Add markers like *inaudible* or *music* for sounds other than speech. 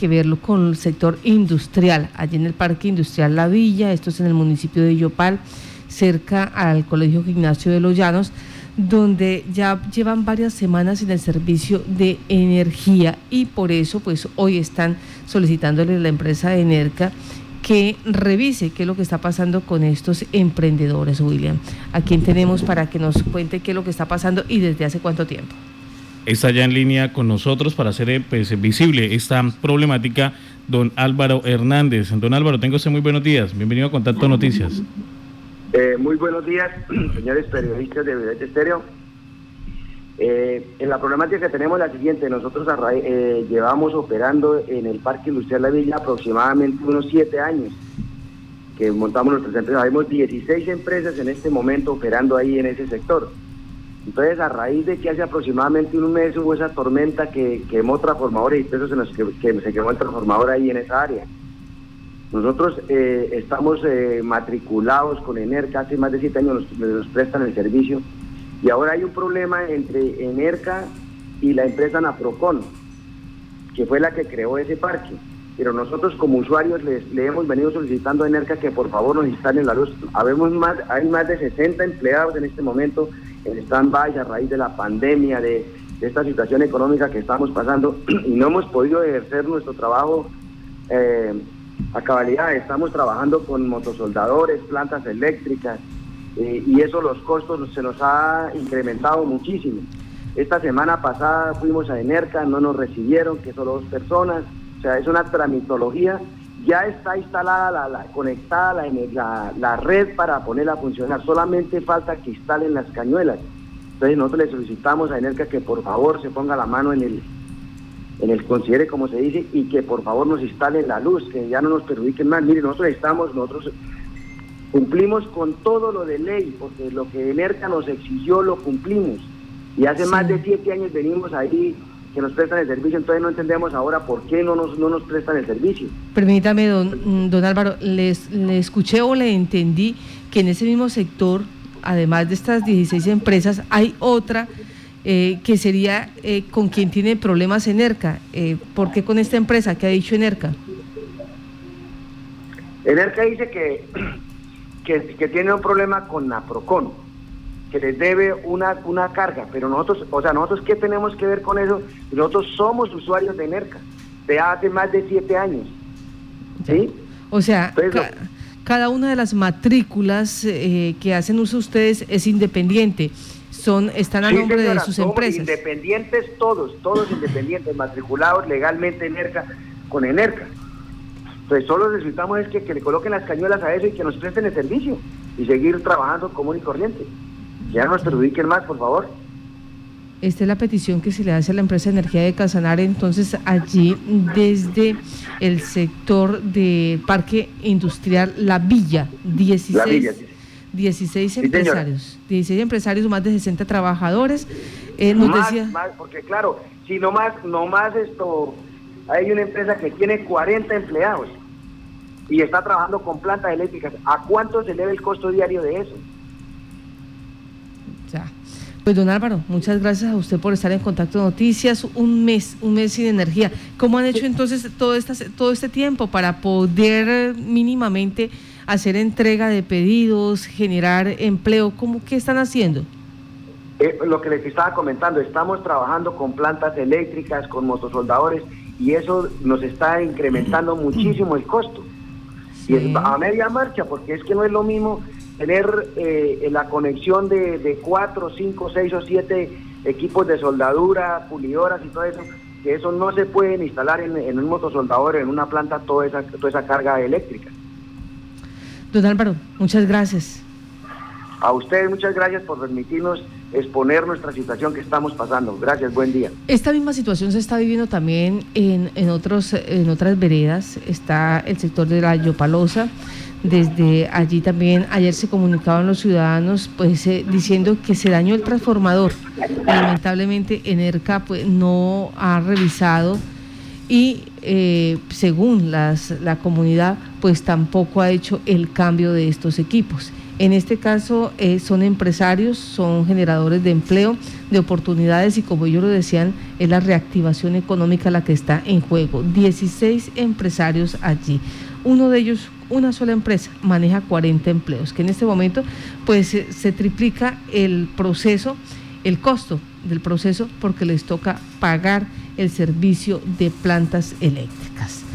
que verlo con el sector industrial, allí en el Parque Industrial La Villa, esto es en el municipio de Yopal, cerca al Colegio Gimnasio de los Llanos, donde ya llevan varias semanas en el servicio de energía y por eso pues hoy están solicitándole a la empresa de Enerca que revise qué es lo que está pasando con estos emprendedores, William. ¿A quién tenemos para que nos cuente qué es lo que está pasando y desde hace cuánto tiempo? Está ya en línea con nosotros para hacer eh, pues, visible esta problemática don Álvaro Hernández. Don Álvaro, tengo usted muy buenos días. Bienvenido a Contacto Noticias. Eh, muy buenos días, *clears throat* señores periodistas de Vidente Estéreo. Eh, en la problemática que tenemos la siguiente, nosotros eh, llevamos operando en el Parque Industrial La Villa aproximadamente unos siete años que montamos nuestras empresas. Hay 16 empresas en este momento operando ahí en ese sector. Entonces, a raíz de que hace aproximadamente un mes hubo esa tormenta que quemó transformadores y pesos en los que, se quemó el transformador ahí en esa área. Nosotros eh, estamos matriculados con ENERCA, hace más de siete años nos prestan el servicio y ahora hay un problema entre Enerca y la empresa Naprocon, que fue la que creó ese parque. Pero nosotros como usuarios le hemos venido solicitando a Enerca que por favor nos instalen la luz. Habemos más, hay más de 60 empleados en este momento en stand-by a raíz de la pandemia, de, esta situación económica que estamos pasando *clears throat* y no hemos podido ejercer nuestro trabajo eh, a cabalidad. Estamos trabajando con motosoldadores, plantas eléctricas, y eso los costos se nos ha incrementado muchísimo. Esta semana pasada fuimos a Enerca, no nos recibieron, que solo dos personas, o sea, es una tramitología. Ya está instalada, la, conectada la, la, red para ponerla a funcionar, solamente falta que instalen las cañuelas. Entonces nosotros le solicitamos a Enerca que por favor se ponga la mano en el, en el considere como se dice y que por favor nos instalen la luz, que ya no nos perjudiquen más. Mire, nosotros estamos, nosotros Cumplimos con todo lo de ley, porque lo que Enerca nos exigió lo cumplimos. Y hace más de siete años venimos ahí que nos prestan el servicio, entonces no entendemos ahora por qué no nos, no nos prestan el servicio. Permítame, don, don Álvaro, les, le escuché o le entendí que en ese mismo sector, además de estas 16 empresas, hay otra eh, que sería eh, con quien tiene problemas Enerca. Eh, ¿Por qué con esta empresa? ¿Qué ha dicho Enerca? Enerca dice *clears throat* que que, tiene un problema con Naprocon, que les debe una, una carga, pero nosotros, o sea, nosotros qué tenemos que ver con eso? Nosotros somos usuarios de NERCA, de hace más de siete años. ¿Sí? O sea, cada una de las matrículas eh, que hacen uso ustedes es independiente. Son, están a nombre de sus empresas. Independientes todos, todos independientes, matriculados legalmente en ERCA, con ENERCA. Entonces solo necesitamos es que, le coloquen las cañuelas a eso y que nos presten el servicio y seguir trabajando común y corriente. Ya no nos perjudiquen más, por favor. Esta es la petición que se le hace a la empresa de energía de Casanare, entonces allí desde el sector de Parque Industrial La Villa, 16, 16 empresarios, 16 empresarios, más de 60 trabajadores. Eh, más, más, porque claro, si no más, no más esto, hay una empresa que tiene 40 empleados y está trabajando con plantas eléctricas. ¿A cuánto se eleva el costo diario de eso? Ya. Pues don Álvaro, muchas gracias a usted por estar en contacto de noticias. Un mes, un mes sin energía. ¿Cómo han hecho entonces todo, esta, todo este tiempo para poder mínimamente hacer entrega de pedidos, generar empleo? ¿Cómo, ¿Qué están haciendo? Eh, lo que les estaba comentando, estamos trabajando con plantas eléctricas, con motosoldadores, y eso nos está incrementando muchísimo el costo. Y es a media marcha, porque es que no es lo mismo tener eh, la conexión de, de cuatro, cinco, seis o siete equipos de soldadura, pulidoras y todo eso, que eso no se puede instalar en, un motosoldador, en una planta, toda esa, toda esa carga eléctrica. Don Álvaro, muchas gracias. A ustedes muchas gracias por permitirnos exponer nuestra situación que estamos pasando. Gracias, buen día. Esta misma situación se está viviendo también en, en, otros, en otras veredas. Está el sector de la Yopalosa. Desde allí también ayer se comunicaban los ciudadanos pues eh, diciendo que se dañó el transformador. Lamentablemente Enerca pues, no ha revisado y eh, según las, la comunidad pues tampoco ha hecho el cambio de estos equipos En este caso eh, son empresarios, son generadores de empleo, de oportunidades y como ellos lo decían, es la reactivación económica la que está en juego. 16 empresarios allí. Uno de ellos, una sola empresa, maneja 40 empleos, que en este momento pues se triplica el proceso, el costo del proceso porque les toca pagar el servicio de plantas eléctricas.